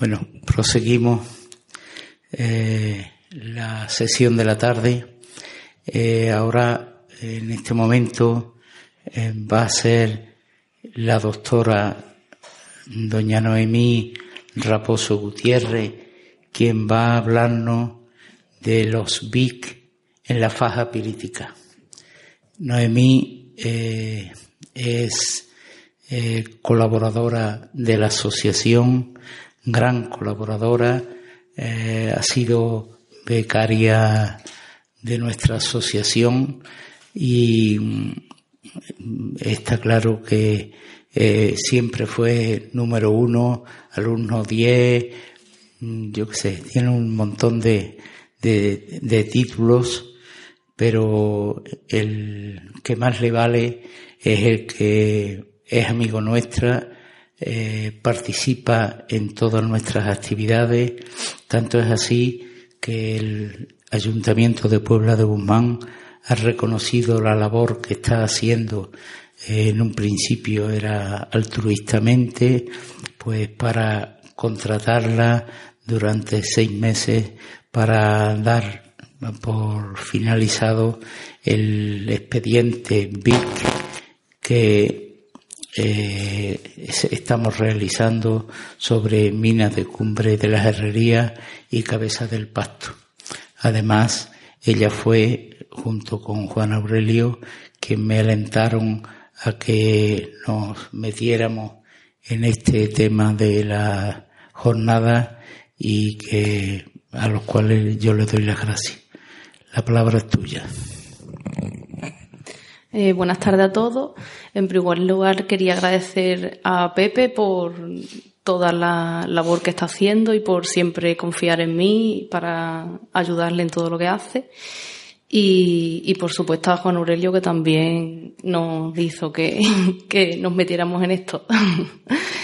Bueno, proseguimos eh, la sesión de la tarde. Eh, ahora, en este momento, eh, va a ser la doctora doña Noemí Raposo Gutiérrez quien va a hablarnos de los BIC en la faja pirítica. Noemí es colaboradora de la asociación gran colaboradora, eh, ha sido becaria de nuestra asociación y mm, está claro que eh, siempre fue número uno, alumno 10, mm, yo qué sé, tiene un montón de, de títulos, pero el que más le vale es el que es amigo nuestra eh, participa en todas nuestras actividades. Tanto es así que el Ayuntamiento de Puebla de Guzmán ha reconocido la labor que está haciendo. en un principio era altruistamente, pues para contratarla durante seis meses para dar por finalizado el expediente BIC que eh, estamos realizando sobre minas de cumbre de las herrerías y cabeza del pasto. Además, ella fue, junto con Juan Aurelio, quien me alentaron a que nos metiéramos en este tema de la jornada y que a los cuales yo le doy las gracias. La palabra es tuya. Eh, buenas tardes a todos. En primer lugar, quería agradecer a Pepe por toda la labor que está haciendo y por siempre confiar en mí para ayudarle en todo lo que hace. Y, por supuesto a Juan Aurelio que también nos hizo que, que nos metiéramos en esto.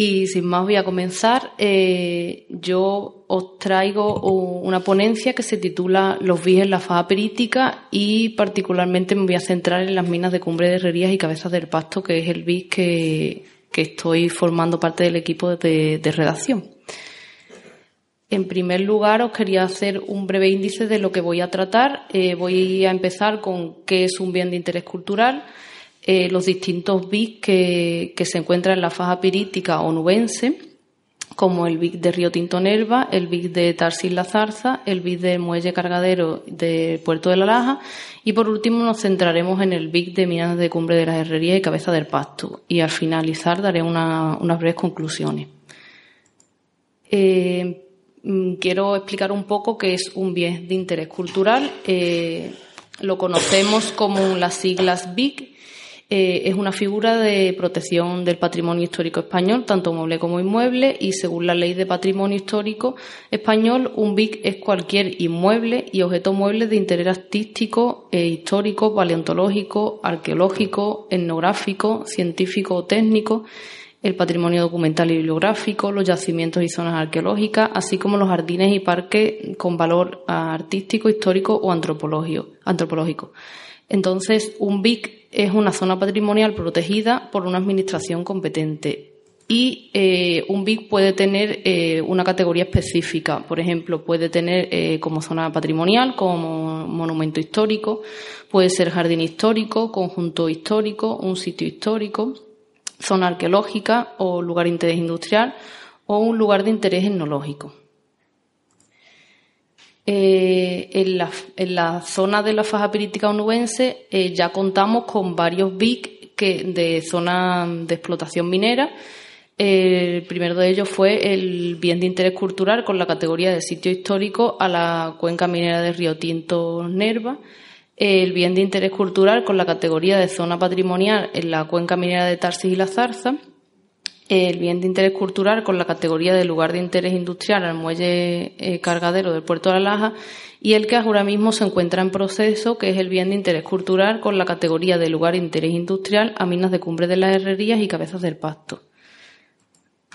Y sin más voy a comenzar. Eh, yo os traigo una ponencia que se titula Los víes en la faja perítica y particularmente me voy a centrar en las minas de Cumbre de Herrerías y Cabezas del Pasto, que es el BIS que, estoy formando parte del equipo de, redacción. En primer lugar, os quería hacer un breve índice de lo que voy a tratar. Eh, voy a empezar con qué es un bien de interés cultural eh, los distintos BIC que, se encuentran en la faja pirítica onubense, como el BIC de Río Tinto Nerva, el BIC de Tarsis La Zarza, el BIC de Muelle Cargadero de Puerto de la Laja y por último nos centraremos en el BIC de Minas de Cumbre de las Herrerías y Cabeza del Pasto y al finalizar daré unas breves conclusiones. Eh, mm, quiero explicar un poco qué es un bien de interés cultural. Eh, lo conocemos como las siglas BIC eh, es una figura de protección del patrimonio histórico español, tanto mueble como inmueble, y según la ley de patrimonio histórico español, un BIC es cualquier inmueble y objeto mueble de interés artístico, e histórico, paleontológico, arqueológico, etnográfico, científico o técnico, el patrimonio documental y bibliográfico, los yacimientos y zonas arqueológicas, así como los jardines y parques con valor artístico, histórico o antropológico. Entonces, un BIC es una zona patrimonial protegida por una administración competente y eh, un BIC puede tener eh, una categoría específica. Por ejemplo, puede tener eh, como zona patrimonial, como monumento histórico, puede ser jardín histórico, conjunto histórico, un sitio histórico, zona arqueológica o lugar de interés industrial o un lugar de interés etnológico. Eh, en, la, zona de la faja pirítica onubense eh, ya contamos con varios BIC que, de zona de explotación minera. el primero de ellos fue el bien de interés cultural con la categoría de sitio histórico a la cuenca minera de Río Tinto Nerva. El bien de interés cultural con la categoría de zona patrimonial en la cuenca minera de Tarsis y la Zarza el bien de interés cultural con la categoría de lugar de interés industrial al muelle eh, cargadero del puerto de la Laja y el que ahora mismo se encuentra en proceso, que es el bien de interés cultural con la categoría de lugar de interés industrial a minas de cumbre de las herrerías y cabezas del pasto.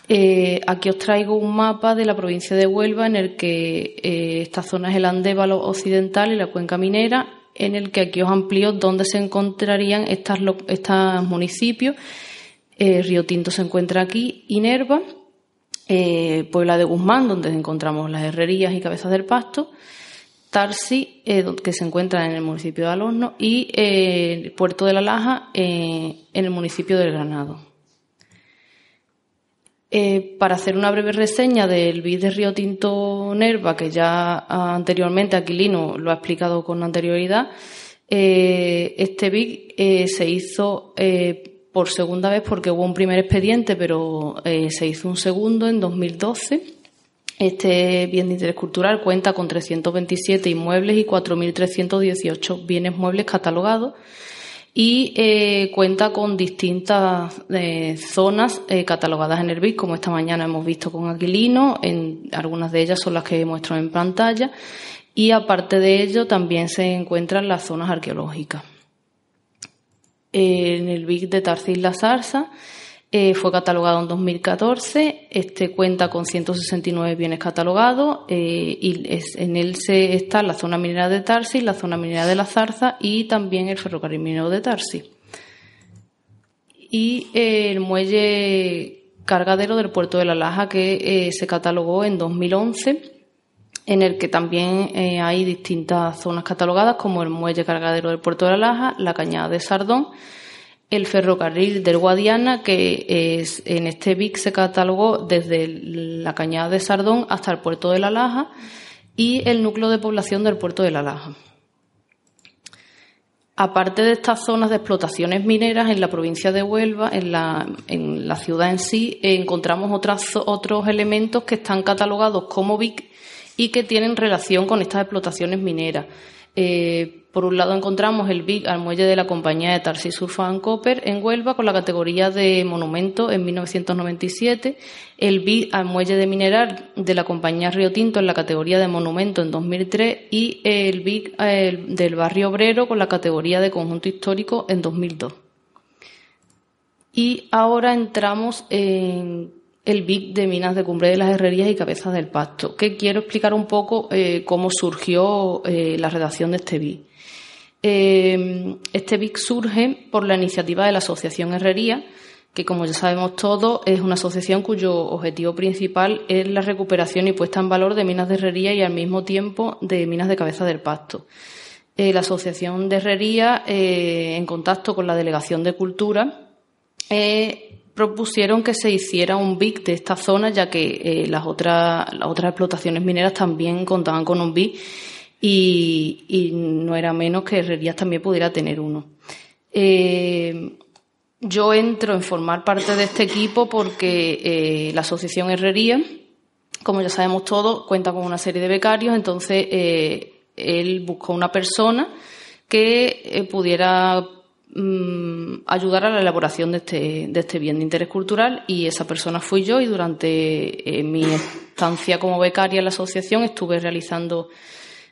Eh, aquí os traigo un mapa de la provincia de Huelva en el que eh, esta zona es el Andévalo occidental y la cuenca minera, en el que aquí os amplío dónde se encontrarían estos municipios eh, Río Tinto se encuentra aquí, Inerva, eh, Puebla de Guzmán, donde encontramos las herrerías y cabezas del pasto, Tarsi, eh, que se encuentra en el municipio de Alorno, y eh, Puerto de la Laja, en el municipio del Granado. para hacer una breve reseña del BID de Río Tinto Nerva, que ya anteriormente Aquilino lo ha explicado con anterioridad, este BID se hizo por segunda vez porque hubo un primer expediente, pero eh, se hizo un segundo en 2012. Este bien de interés cultural cuenta con 327 inmuebles y 4.318 bienes muebles catalogados y eh, cuenta con distintas eh, zonas catalogadas en el BIC, como esta mañana hemos visto con Aquilino, en, algunas de ellas son las que muestro en pantalla, y aparte de ello también se encuentran las zonas arqueológicas en el BIC de Tarcis La Zarza. Eh, fue catalogado en 2014. Este cuenta con 169 bienes catalogados eh, y en él se está la zona minera de Tarsis, la zona minera de la Zarza y también el ferrocarril minero de Tarsis. Y eh, el muelle cargadero del puerto de La Laja que se catalogó en 2011 en el que también eh, hay distintas zonas catalogadas como el muelle cargadero del puerto de la Laja, la cañada de Sardón, el ferrocarril del Guadiana, que es, en este BIC se catalogó desde la cañada de Sardón hasta el puerto de la Laja y el núcleo de población del puerto de la Laja. Aparte de estas zonas de explotaciones mineras en la provincia de Huelva, en la, en la ciudad en sí, encontramos otros elementos que están catalogados como BIC y que tienen relación con estas explotaciones mineras. Eh, por un lado encontramos el BIC al muelle de la compañía de Tarsis Surfan Copper en Huelva con la categoría de monumento en 1997, el BIC al muelle de mineral de la compañía Río Tinto en la categoría de monumento en 2003 y el BIC del barrio obrero con la categoría de conjunto histórico en 2002. Y ahora entramos en el BIC de Minas de Cumbre de las Herrerías y Cabezas del Pasto, que quiero explicar un poco eh, cómo surgió eh, la redacción de este BIC. Eh, este BIC surge por la iniciativa de la Asociación Herrería, que como ya sabemos todos es una asociación cuyo objetivo principal es la recuperación y puesta en valor de minas de herrería y al mismo tiempo de minas de cabeza del pasto. la Asociación de Herrería, en contacto con la Delegación de Cultura, propusieron que se hiciera un BIC de esta zona, ya que eh, las, otras, las otras explotaciones mineras también contaban con un BIC y, no era menos que Herrerías también pudiera tener uno. Eh, yo entro en formar parte de este equipo porque eh, la Asociación Herrería, como ya sabemos todos, cuenta con una serie de becarios, entonces él buscó una persona que pudiera Mm, ayudar a la elaboración de este, de este bien de interés cultural y esa persona fui yo y durante eh, mi estancia como becaria en la asociación estuve realizando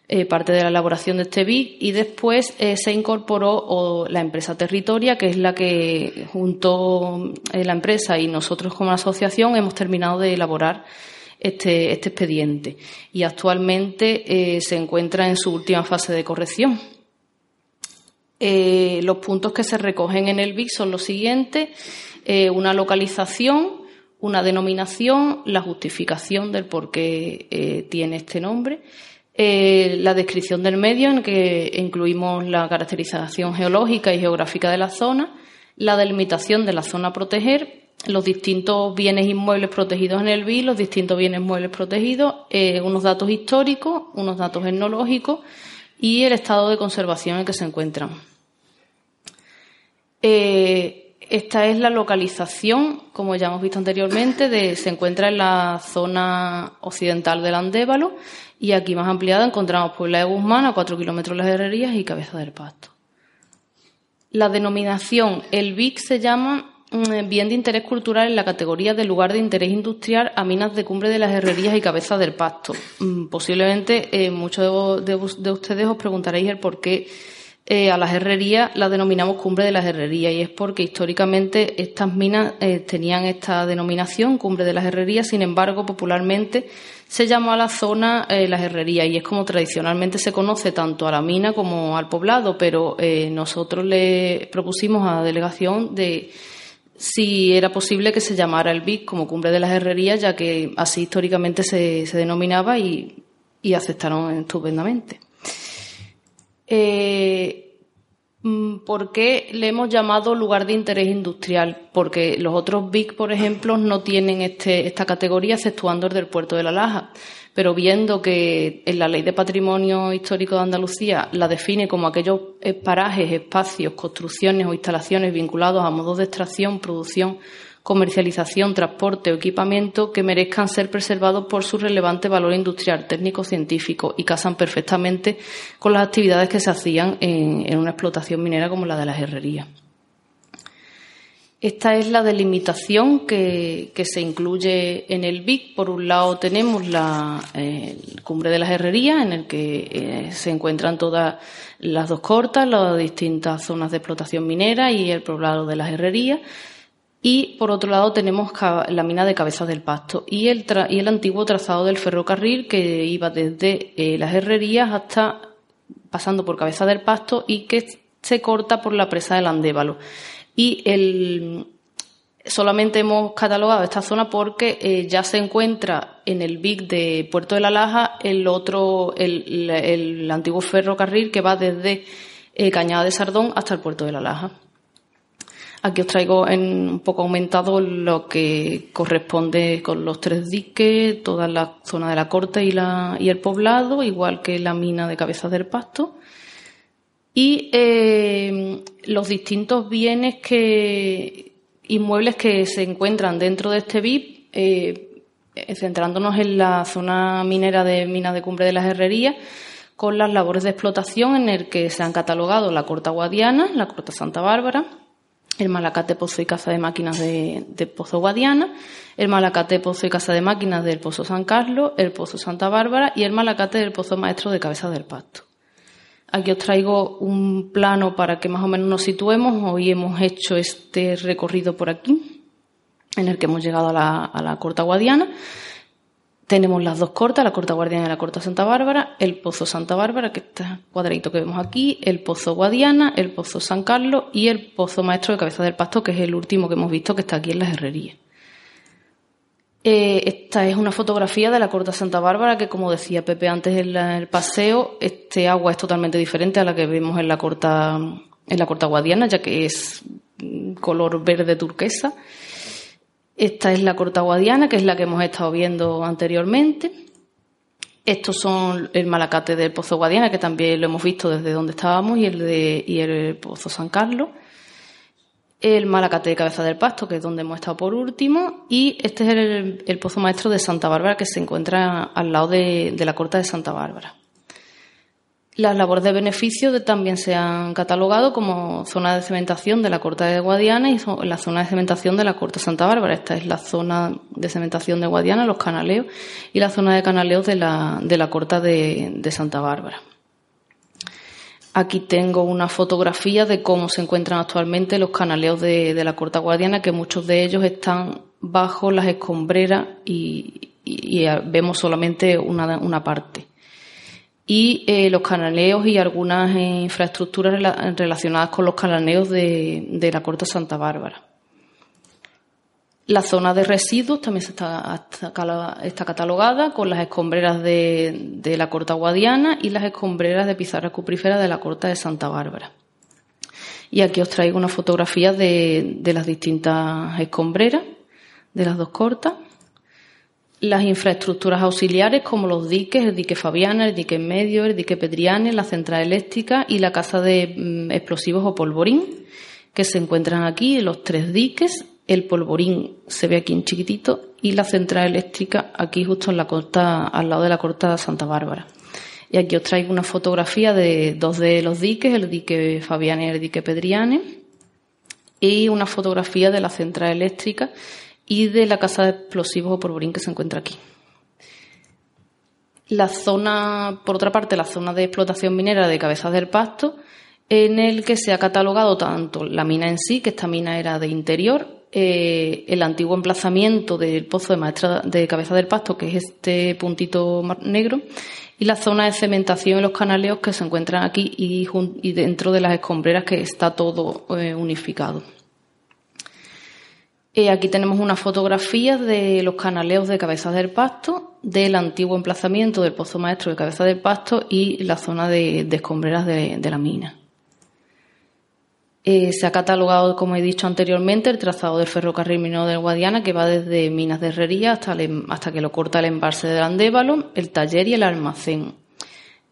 eh, parte de la elaboración de este BIC y después eh, se incorporó la empresa Territoria, que es la que junto la empresa y nosotros como asociación hemos terminado de elaborar este, este expediente y actualmente se encuentra en su última fase de corrección. Eh, los puntos que se recogen en el BIC son los siguientes. Eh, una localización, una denominación, la justificación del por qué eh, tiene este nombre, la descripción del medio en que incluimos la caracterización geológica y geográfica de la zona, la delimitación de la zona a proteger, los distintos bienes inmuebles protegidos en el BIC, los distintos bienes muebles protegidos, unos datos históricos, unos datos etnológicos y el estado de conservación en que se encuentran. Eh, esta es la localización, como ya hemos visto anteriormente, de, se encuentra en la zona occidental del Andévalo y aquí más ampliada encontramos Puebla de Guzmán a 4 kilómetros de las herrerías y Cabeza del Pasto. La denominación, el BIC se llama mm, bien de interés cultural en la categoría de lugar de interés industrial a minas de cumbre de las herrerías y cabeza del pasto. Mm, posiblemente eh, muchos de, de, ustedes os preguntaréis el por qué eh, a las herrerías las denominamos cumbre de las herrerías y es porque históricamente estas minas eh, tenían esta denominación, cumbre de las herrerías, sin embargo, popularmente se llamó a la zona eh, las herrerías y es como tradicionalmente se conoce tanto a la mina como al poblado, pero nosotros le propusimos a la delegación de si era posible que se llamara el BIC como Cumbre de las Herrerías, ya que así históricamente se, denominaba y, aceptaron estupendamente. ¿Por qué le hemos llamado lugar de interés industrial? Porque los otros BIC, por ejemplo, no tienen este, esta categoría, exceptuando el del puerto de la Laja pero viendo que en la Ley de Patrimonio Histórico de Andalucía la define como aquellos parajes, espacios, construcciones o instalaciones vinculados a modos de extracción, producción, comercialización, transporte o equipamiento que merezcan ser preservados por su relevante valor industrial, técnico, científico y casan perfectamente con las actividades que se hacían en, una explotación minera como la de las herrerías. Esta es la delimitación que, se incluye en el BIC. Por un lado tenemos la cumbre de las herrerías, en el que eh, se encuentran todas las dos cortas, las distintas zonas de explotación minera y el poblado de las herrerías. Y por otro lado tenemos la mina de Cabezas del Pasto y el, antiguo trazado del ferrocarril que iba desde eh, las herrerías hasta pasando por Cabezas del Pasto y que se corta por la presa del Andévalo y el, solamente hemos catalogado esta zona porque eh, ya se encuentra en el BIC de Puerto de la Laja el otro, el, antiguo ferrocarril que va desde eh, Cañada de Sardón hasta el Puerto de la Laja. Aquí os traigo en un poco aumentado lo que corresponde con los tres diques, toda la zona de la corte y, la, y el poblado, igual que la mina de Cabezas del Pasto. Y eh, los distintos bienes que inmuebles que se encuentran dentro de este BIP, eh, centrándonos en la zona minera de Minas de Cumbre de las Herrerías, con las labores de explotación en el que se han catalogado la Corta Guadiana, la Corta Santa Bárbara, el Malacate Pozo y Casa de Máquinas de, Pozo Guadiana, el Malacate Pozo y Casa de Máquinas del Pozo San Carlos, el Pozo Santa Bárbara y el Malacate del Pozo Maestro de Cabeza del Pasto. Aquí os traigo un plano para que más o menos nos situemos. Hoy hemos hecho este recorrido por aquí, en el que hemos llegado a la, Corta Guadiana. Tenemos las dos cortas, la Corta Guadiana y la Corta Santa Bárbara, el Pozo Santa Bárbara, que está cuadradito que vemos aquí, el Pozo Guadiana, el Pozo San Carlos y el Pozo Maestro de Cabeza del Pasto, que es el último que hemos visto que está aquí en las herrerías. Eh, esta es una fotografía de la Corta Santa Bárbara que, como decía Pepe antes en el paseo, este agua es totalmente diferente a la que vemos en la Corta, en la Corta Guadiana, ya que es color verde turquesa. Esta es la Corta Guadiana, que es la que hemos estado viendo anteriormente. Estos son el Malacate del Pozo Guadiana, que también lo hemos visto desde donde estábamos, y el, de, el Pozo San Carlos el Malacate de Cabeza del Pasto, que es donde hemos estado por último, y este es el, Pozo Maestro de Santa Bárbara, que se encuentra al lado de, la Corta de Santa Bárbara. Las labores de beneficio también se han catalogado como zona de cementación de la Corta de Guadiana y la zona de cementación de la Corta de Santa Bárbara. Esta es la zona de cementación de Guadiana, los canaleos, y la zona de canaleos de la, de la Corta de Santa Bárbara. Aquí tengo una fotografía de cómo se encuentran actualmente los canaleos de, la Corta Guadiana, que muchos de ellos están bajo las escombreras y, vemos solamente una, parte. Y eh, los canaleos y algunas infraestructuras relacionadas con los canaleos de la Corta Santa Bárbara. La zona de residuos también está, está, catalogada con las escombreras de, la Corta Guadiana y las escombreras de pizarra cuprífera de la Corta de Santa Bárbara. Y aquí os traigo una fotografía de, las distintas escombreras de las dos cortas. Las infraestructuras auxiliares como los diques, el dique Fabiana, el dique Medio, el dique Pedriane, la central eléctrica y la casa de mm, explosivos o polvorín, que se encuentran aquí, los tres diques el polvorín se ve aquí en chiquitito y la central eléctrica aquí justo en la costa, al lado de la corta Santa Bárbara. Y aquí os traigo una fotografía de dos de los diques, el dique Fabiane y el dique Pedriane, y una fotografía de la central eléctrica y de la casa de explosivos o polvorín que se encuentra aquí. La zona, por otra parte, la zona de explotación minera de Cabezas del Pasto, en el que se ha catalogado tanto la mina en sí, que esta mina era de interior, eh, el antiguo emplazamiento del pozo de maestra de cabeza del pasto, que es este puntito negro, y la zona de cementación y los canaleos que se encuentran aquí y, dentro de las escombreras que está todo eh, unificado. Eh, aquí tenemos unas fotografías de los canaleos de Cabezas del Pasto, del antiguo emplazamiento del Pozo Maestro de Cabezas del Pasto y la zona de, escombreras de, la mina. Eh, se ha catalogado, como he dicho anteriormente, el trazado del ferrocarril minero del Guadiana, que va desde Minas de Herrería hasta, em, hasta que lo corta el embalse del Andévalo, el taller y el almacén.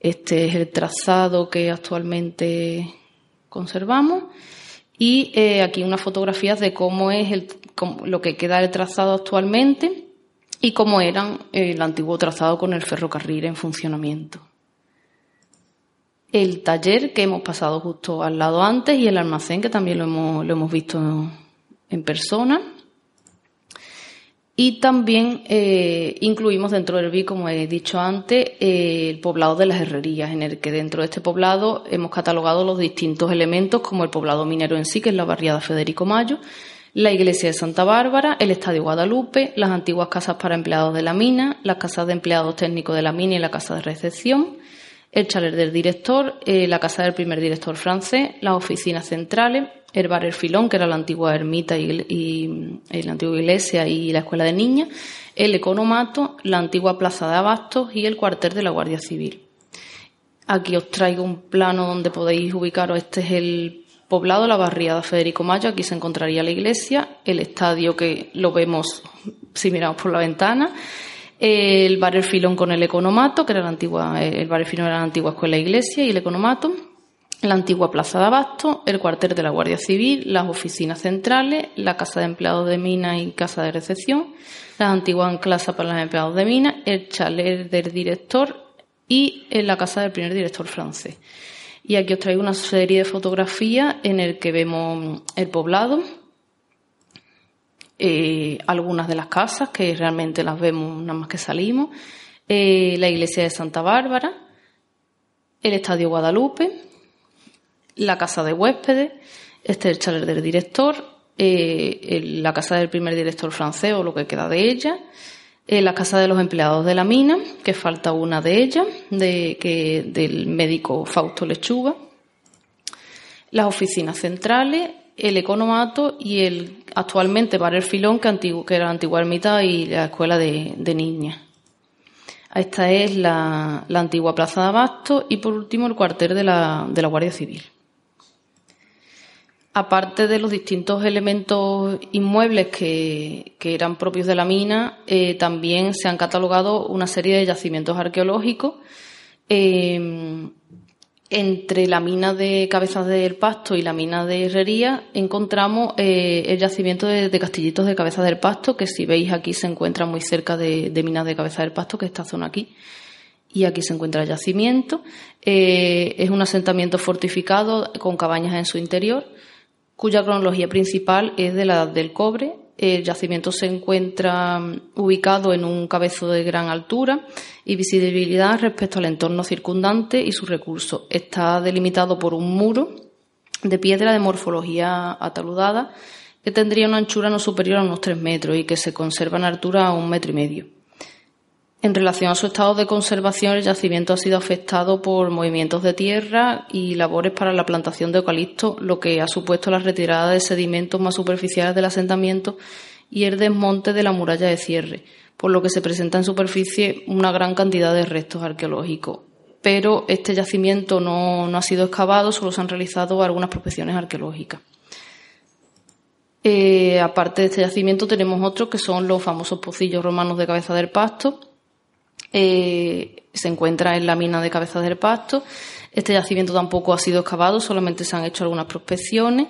Este es el trazado que actualmente conservamos. Y eh, aquí unas fotografías de cómo es el, lo que queda del trazado actualmente y cómo eran el antiguo trazado con el ferrocarril en funcionamiento. El taller que hemos pasado justo al lado antes y el almacén que también lo hemos, lo hemos visto en persona. Y también eh, incluimos dentro del BI, como he dicho antes, eh, el poblado de las herrerías, en el que dentro de este poblado hemos catalogado los distintos elementos, como el poblado minero en sí, que es la barriada Federico Mayo, la iglesia de Santa Bárbara, el Estadio Guadalupe, las antiguas casas para empleados de la mina, las casas de empleados técnicos de la mina y la casa de recepción, el chalet del director, eh, la casa del primer director francés, las oficinas centrales, el bar El Filón, que era la antigua ermita y, la antigua iglesia y la escuela de niñas, el economato, la antigua plaza de abastos y el cuartel de la Guardia Civil. Aquí os traigo un plano donde podéis ubicaros. Este es el poblado, la barriada Federico Mayo. Aquí se encontraría la iglesia, el estadio que lo vemos si miramos por la ventana, el bar El Filón con el economato, que era la antigua, el bar El Filón era la antigua escuela iglesia y el economato la antigua Plaza de Abasto, el cuartel de la Guardia Civil, las oficinas centrales, la Casa de Empleados de Mina y Casa de Recepción, las antiguas clases para los empleados de Mina, el chalet del director y la casa del primer director francés. Y aquí os traigo una serie de fotografías en el que vemos el poblado, eh, algunas de las casas que realmente las vemos nada más que salimos, eh, la iglesia de Santa Bárbara, el Estadio Guadalupe, la casa de huéspedes, este es el chalet del director, eh, la casa del primer director francés o lo que queda de ella, eh, la casa de los empleados de la mina, que falta una de ellas, de, que, del médico Fausto Lechuga, las oficinas centrales, el economato y el actualmente Bar El Filón, que, que era la antigua ermita y la escuela de, niñas. Esta es la, antigua plaza de abasto y por último el cuartel de la Guardia Civil aparte de los distintos elementos inmuebles que, eran propios de la mina, eh, también se han catalogado una serie de yacimientos arqueológicos. Em, entre la mina de Cabezas del Pasto y la mina de Herrería encontramos eh, el yacimiento de, Castillitos de Cabezas del Pasto, que si veis aquí se encuentra muy cerca de, de Minas de Cabezas del Pasto, que es esta zona aquí. Y aquí se encuentra el yacimiento. Eh, es un asentamiento fortificado con cabañas en su interior cuya cronología principal es de la Edad del Cobre. El yacimiento se encuentra mm, ubicado en un cabezo de gran altura y visibilidad respecto al entorno circundante y sus recursos. Está delimitado por un muro de piedra de morfología ataludada que tendría una anchura no superior a unos tres metros y que se conserva en altura a un metro y medio. En relación a su estado de conservación, el yacimiento ha sido afectado por movimientos de tierra y labores para la plantación de eucalipto, lo que ha supuesto la retirada de sedimentos más superficiales del asentamiento y el desmonte de la muralla de cierre, por lo que se presenta en superficie una gran cantidad de restos arqueológicos. Pero este yacimiento no, ha sido excavado, solo se han realizado algunas prospecciones arqueológicas. Eh, aparte de este yacimiento tenemos otros que son los famosos pocillos romanos de cabeza del pasto, eh, se encuentra en la mina de Cabeza del Pasto. Este yacimiento tampoco ha sido excavado, solamente se han hecho algunas prospecciones.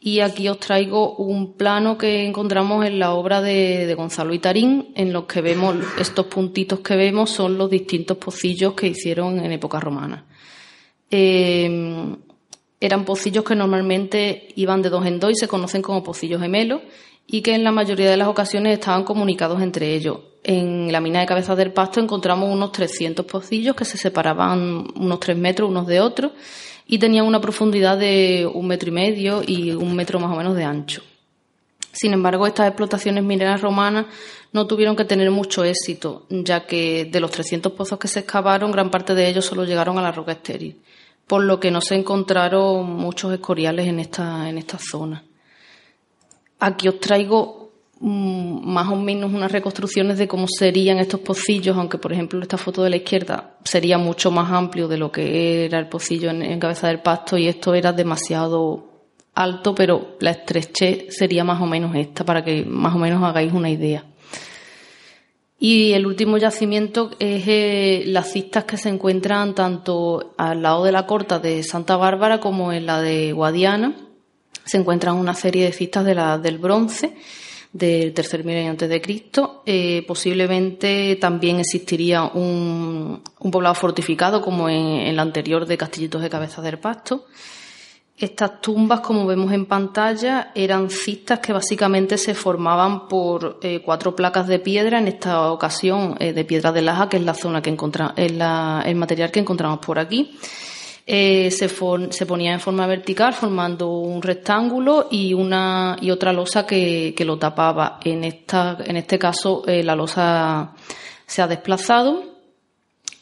Y aquí os traigo un plano que encontramos en la obra de, Gonzalo Itarín, en los que vemos, estos puntitos que vemos son los distintos pocillos que hicieron en época romana. Eh, eran pocillos que normalmente iban de dos en dos y se conocen como pocillos gemelos y que en la mayoría de las ocasiones estaban comunicados entre ellos. En la mina de Cabezas del Pasto encontramos unos 300 pocillos que se separaban unos 3 metros unos de otros y tenían una profundidad de un metro y medio y un metro más o menos de ancho. Sin embargo, estas explotaciones mineras romanas no tuvieron que tener mucho éxito, ya que de los 300 pozos que se excavaron, gran parte de ellos solo llegaron a la roca estéril, por lo que no se encontraron muchos escoriales en esta, en esta zona. Aquí os traigo más o menos unas reconstrucciones de cómo serían estos pocillos, aunque por ejemplo esta foto de la izquierda sería mucho más amplio de lo que era el pocillo en, cabeza del pasto y esto era demasiado alto, pero la estrechez sería más o menos esta, para que más o menos hagáis una idea. Y el último yacimiento es eh, las cistas que se encuentran tanto al lado de la corta de Santa Bárbara como en la de Guadiana. Se encuentran una serie de cistas de la, del bronce del tercer milenio antes de Cristo. Eh, posiblemente también existiría un, poblado fortificado como en, la anterior de Castillitos de Cabeza del Pasto. Estas tumbas, como vemos en pantalla, eran cistas que básicamente se formaban por eh, cuatro placas de piedra, en esta ocasión eh, de piedra de laja, que es la zona que encontramos, el material que encontramos por aquí. Eh, se, se, ponía en forma vertical, formando un rectángulo y una y otra losa que, que lo tapaba. En esta, en este caso, la losa se ha desplazado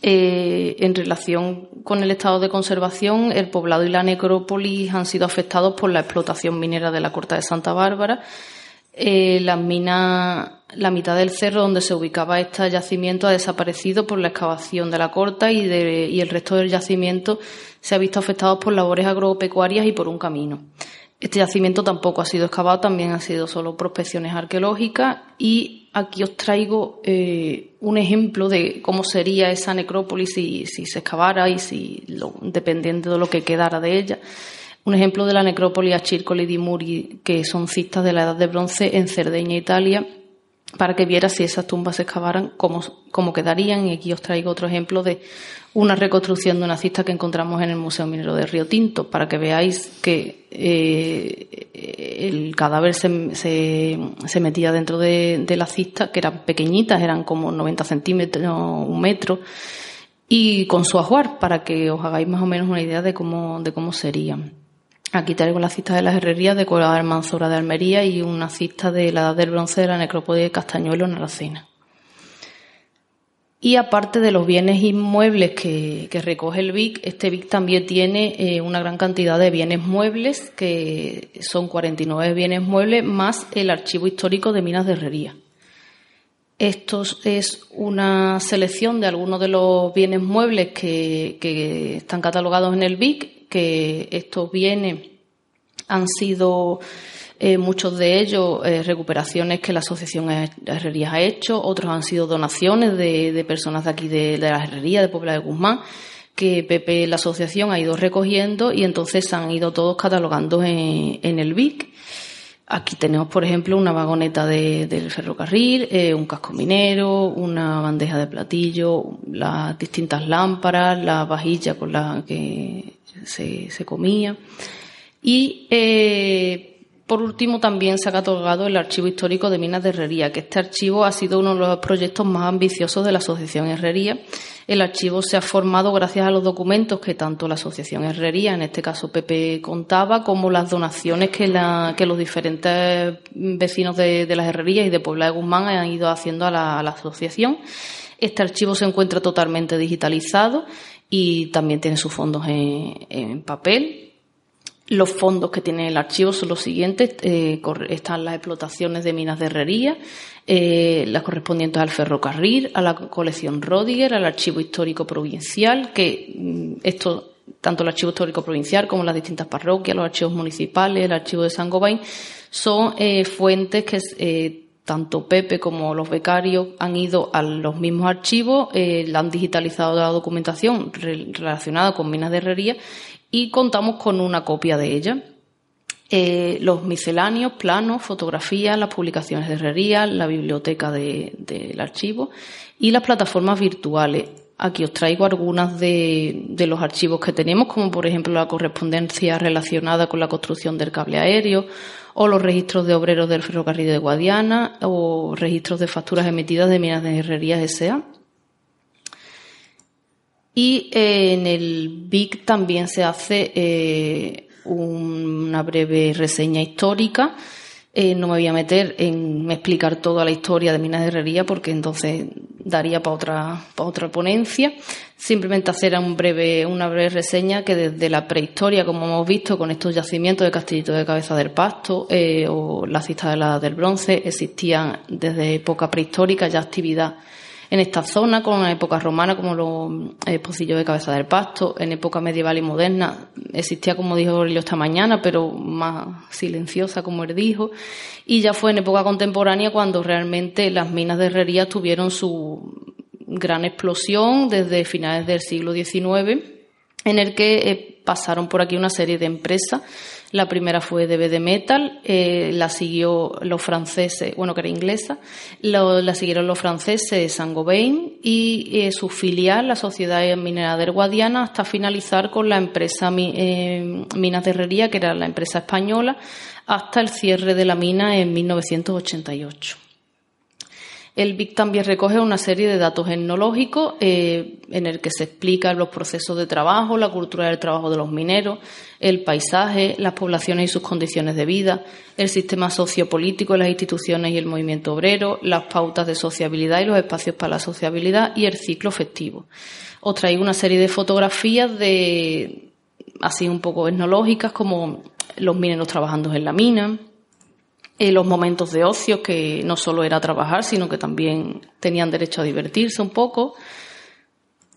eh, en relación con el estado de conservación, el poblado y la necrópolis han sido afectados por la explotación minera de la Corta de Santa Bárbara. Eh, las minas, la mitad del cerro donde se ubicaba este yacimiento ha desaparecido por la excavación de la corta y, el resto del yacimiento se ha visto afectado por labores agropecuarias y por un camino. Este yacimiento tampoco ha sido excavado, también han sido solo prospecciones arqueológicas y aquí os traigo eh, un ejemplo de cómo sería esa necrópolis si, se excavara y si dependiendo de lo que quedara de ella. Un ejemplo de la necrópolis Achircoli di Muri, que son cistas de la Edad de Bronce en Cerdeña, Italia, para que viera si esas tumbas se excavaran, cómo, cómo quedarían. Y aquí os traigo otro ejemplo de una reconstrucción de una cista que encontramos en el Museo Minero de Río Tinto, para que veáis que eh, el cadáver se, se, metía dentro de, de, la cista, que eran pequeñitas, eran como 90 centímetros, un metro, y con su ajuar, para que os hagáis más o menos una idea de cómo, de cómo serían. Aquí traigo la cista de las herrerías de Cueva Manzora de Almería y una cista de la Edad del Bronce de la Necrópolis de Castañuelo en Aracena. Y aparte de los bienes inmuebles que, recoge el BIC, este BIC también tiene eh, una gran cantidad de bienes muebles, que son 49 bienes muebles, más el archivo histórico de minas de herrería. Esto es una selección de algunos de los bienes muebles que, que están catalogados en el BIC, que estos bienes han sido eh, muchos de ellos eh, recuperaciones que la Asociación Herrerías ha hecho, otros han sido donaciones de, personas de aquí de, la herrería de Puebla de Guzmán, que Pepe, la asociación, ha ido recogiendo y entonces han ido todos catalogando en, el BIC. Aquí tenemos, por ejemplo, una vagoneta del ferrocarril, eh, un casco minero, una bandeja de platillo, las distintas lámparas, la vajilla con la que se, comía. Y por último, también se ha catalogado el Archivo Histórico de Minas de Herrería, que este archivo ha sido uno de los proyectos más ambiciosos de la Asociación Herrería. El archivo se ha formado gracias a los documentos que tanto la Asociación Herrería, en este caso Pepe, contaba, como las donaciones que, los diferentes vecinos de, las herrerías y de Puebla de Guzmán han ido haciendo a la, asociación. Este archivo se encuentra totalmente digitalizado y también tiene sus fondos en papel los fondos que tiene el archivo son los siguientes. Eh, están las explotaciones de minas de herrería, eh, las correspondientes al ferrocarril, a la colección Rodiger, al archivo histórico provincial, que mm, esto, tanto el archivo histórico provincial como las distintas parroquias, los archivos municipales, el archivo de San Gobain, son eh, fuentes que tanto Pepe como los becarios han ido a los mismos archivos, la han digitalizado la documentación relacionada con minas de herrería y contamos con una copia de ella. Eh, los misceláneos, planos, fotografías, las publicaciones de herrería, la biblioteca del archivo y las plataformas virtuales. Aquí os traigo algunas de, los archivos que tenemos, como por ejemplo la correspondencia relacionada con la construcción del cable aéreo, o los registros de obreros del ferrocarril de Guadiana, o registros de facturas emitidas de minas de herrería S.A. Y eh, en el BIC también se hace eh, una breve reseña histórica. Eh, no me voy a meter en explicar toda la historia de Minas de Herrería porque entonces daría para otra, para otra ponencia. Simplemente hacer un breve, una breve reseña que desde la prehistoria, como hemos visto con estos yacimientos de Castillito de Cabeza del Pasto eh, o la cista de la del Bronce, existían desde época prehistórica ya actividad en esta zona, con la época romana, como los eh, pocillos de cabeza del pasto, en época medieval y moderna, existía, como dijo Aurelio esta mañana, pero más silenciosa, como él dijo, y ya fue en época contemporánea cuando realmente las minas de herrería tuvieron su gran explosión desde finales del siglo XIX, en el que eh, pasaron por aquí una serie de empresas la primera fue DBD Metal, eh, la siguió los franceses, bueno, que era inglesa, la siguieron los franceses Saint-Gobain y eh, su filial, la Sociedad Minera de Guadiana, hasta finalizar con la empresa eh, Minas de Herrería, que era la empresa española, hasta el cierre de la mina en 1988. El BIC también recoge una serie de datos etnológicos eh, en el que se explican los procesos de trabajo, la cultura del trabajo de los mineros, el paisaje, las poblaciones y sus condiciones de vida, el sistema sociopolítico, las instituciones y el movimiento obrero, las pautas de sociabilidad y los espacios para la sociabilidad y el ciclo festivo. Os traigo una serie de fotografías de así un poco etnológicas como los mineros trabajando en la mina, eh, los momentos de ocio, que no solo era trabajar, sino que también tenían derecho a divertirse un poco.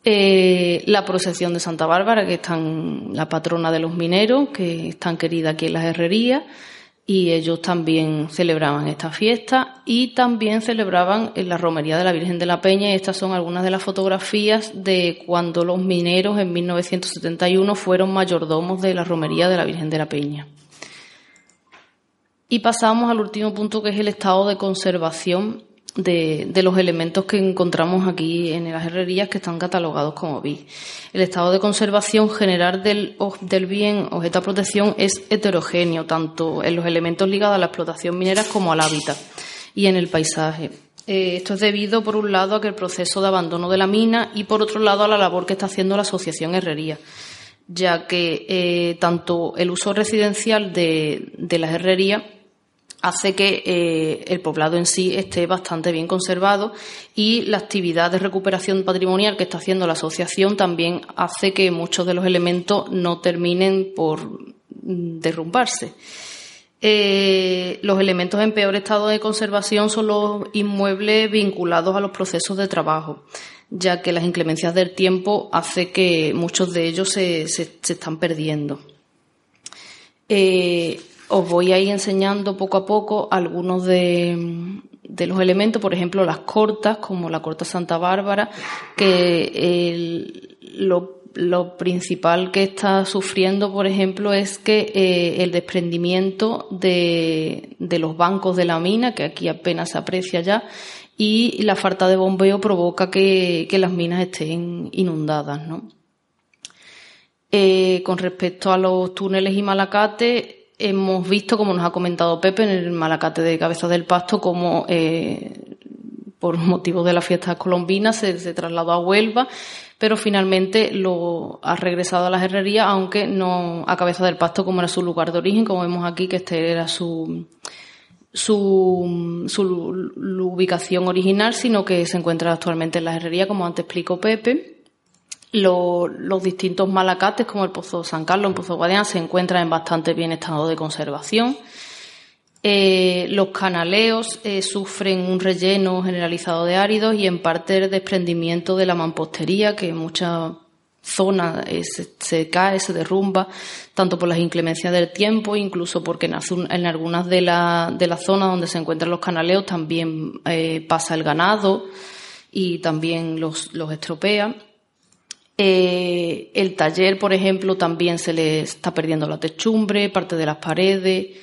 Eh, la procesión de Santa Bárbara, que es tan, la patrona de los mineros, que es tan querida aquí en las herrerías, y ellos también celebraban esta fiesta y también celebraban en la romería de la Virgen de la Peña y estas son algunas de las fotografías de cuando los mineros en 1971 fueron mayordomos de la romería de la Virgen de la Peña. Y pasamos al último punto que es el estado de conservación de, los elementos que encontramos aquí en las herrerías que están catalogados como BI. El estado de conservación general del, del bien objeto de protección es heterogéneo, tanto en los elementos ligados a la explotación minera como al hábitat y en el paisaje. Eh, esto es debido, por un lado, a que el proceso de abandono de la mina y, por otro lado, a la labor que está haciendo la Asociación Herrería ya que eh, tanto el uso residencial de, de las herrerías hace que eh, el poblado en sí esté bastante bien conservado y la actividad de recuperación patrimonial que está haciendo la asociación también hace que muchos de los elementos no terminen por derrumbarse. Eh, los elementos en peor estado de conservación son los inmuebles vinculados a los procesos de trabajo, ya que las inclemencias del tiempo hace que muchos de ellos se, se, están perdiendo. Eh, os voy a ir enseñando poco a poco algunos de, los elementos, por ejemplo, las cortas, como la corta Santa Bárbara, que lo, principal que está sufriendo, por ejemplo, es que eh, el desprendimiento de, los bancos de la mina, que aquí apenas se aprecia ya, y la falta de bombeo provoca que, las minas estén inundadas, eh, con respecto a los túneles y malacates, hemos visto, como nos ha comentado Pepe en el Malacate de Cabeza del Pasto, como eh, por motivo de las fiestas colombinas se, trasladó a Huelva, pero finalmente lo ha regresado a las herrerías, aunque no a Cabeza del Pasto como era su lugar de origen, como vemos aquí que este era su su, su ubicación original, sino que se encuentra actualmente en las herrerías, como antes explicó Pepe los distintos malacates, como el Pozo San Carlos, el Pozo Guadiana, se encuentran en bastante bien estado de conservación. Eh, los canaleos eh, sufren un relleno generalizado de áridos y en parte el desprendimiento de la mampostería, que en muchas zonas eh, se, cae, se derrumba, tanto por las inclemencias del tiempo, incluso porque en, algunas de, las zonas donde se encuentran los canaleos también pasa el ganado y también los, los estropea. Eh, el taller, por ejemplo, también se le está perdiendo la techumbre, parte de las paredes.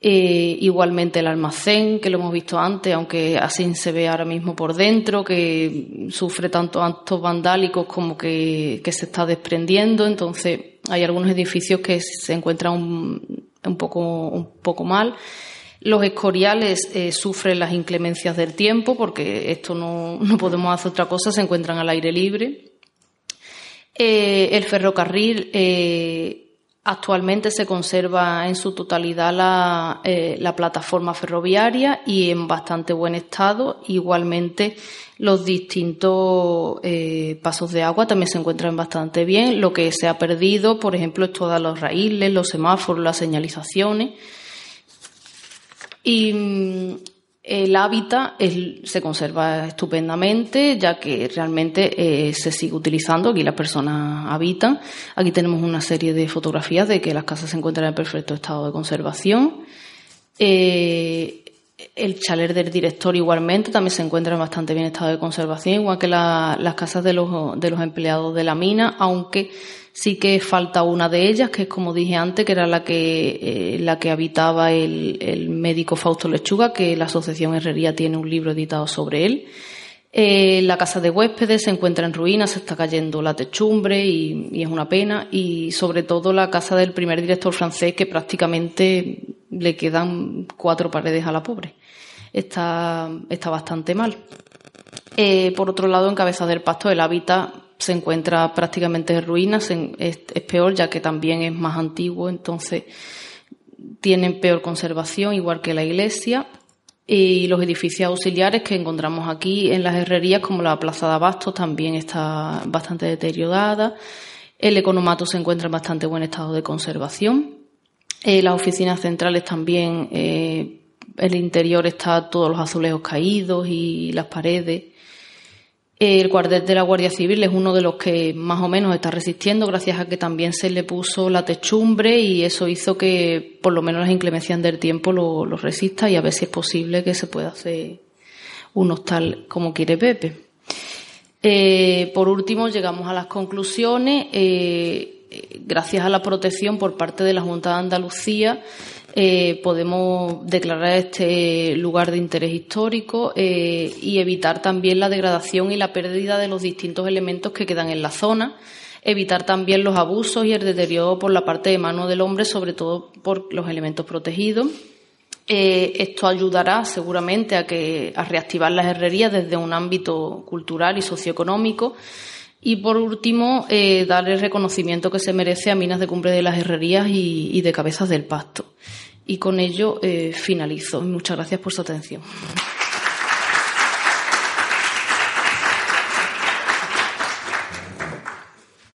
Eh, igualmente el almacén, que lo hemos visto antes, aunque así se ve ahora mismo por dentro, que sufre tanto actos vandálicos como que, se está desprendiendo. Entonces, hay algunos edificios que se encuentran un, poco, un poco mal. Los escoriales eh, sufren las inclemencias del tiempo, porque esto no, no podemos hacer otra cosa, se encuentran al aire libre. Eh, el ferrocarril, eh, Actualmente se conserva en su totalidad la, eh, la, plataforma ferroviaria y en bastante buen estado. Igualmente, los distintos eh, pasos de agua también se encuentran bastante bien. Lo que se ha perdido, por ejemplo, es todos los raíles, los semáforos, las señalizaciones. Y mm, el hábitat se conserva estupendamente, ya que realmente eh, se sigue utilizando, aquí las personas habitan. Aquí tenemos una serie de fotografías de que las casas se encuentran en perfecto estado de conservación. Eh, el chaler del director igualmente también se encuentra en bastante bien estado de conservación, igual que las casas de los, de los empleados de la mina, aunque Sí que falta una de ellas, que es como dije antes, que era la que, eh, la que habitaba el, médico Fausto Lechuga, que la Asociación Herrería tiene un libro editado sobre él. Eh, la casa de huéspedes se encuentra en ruinas, se está cayendo la techumbre y, es una pena. Y sobre todo la casa del primer director francés, que prácticamente le quedan cuatro paredes a la pobre. Está, está bastante mal. Eh, por otro lado, en Cabeza del Pasto, el hábitat se encuentra prácticamente en ruinas, es, peor ya que también es más antiguo, entonces tienen peor conservación, igual que la iglesia. Y los edificios auxiliares que encontramos aquí en las herrerías, como la Plaza de Abastos, también está bastante deteriorada. El economato se encuentra en bastante buen estado de conservación. Eh, las oficinas centrales también, eh, el interior está todos los azulejos caídos y las paredes. El cuartel de la Guardia Civil es uno de los que más o menos está resistiendo gracias a que también se le puso la techumbre y eso hizo que por lo menos las inclemencias del tiempo lo, resista y a ver si es posible que se pueda hacer un hostal como quiere Pepe. Eh, por último, llegamos a las conclusiones. Eh, gracias a la protección por parte de la Junta de Andalucía, eh, podemos declarar este lugar de interés histórico eh, y evitar también la degradación y la pérdida de los distintos elementos que quedan en la zona, evitar también los abusos y el deterioro por la parte de mano del hombre, sobre todo por los elementos protegidos. Eh, esto ayudará seguramente a, que, a reactivar las herrerías desde un ámbito cultural y socioeconómico. Y por último, eh, dar el reconocimiento que se merece a Minas de Cumbre de las Herrerías y, de Cabezas del Pasto. Y con ello eh, finalizo. Muchas gracias por su atención.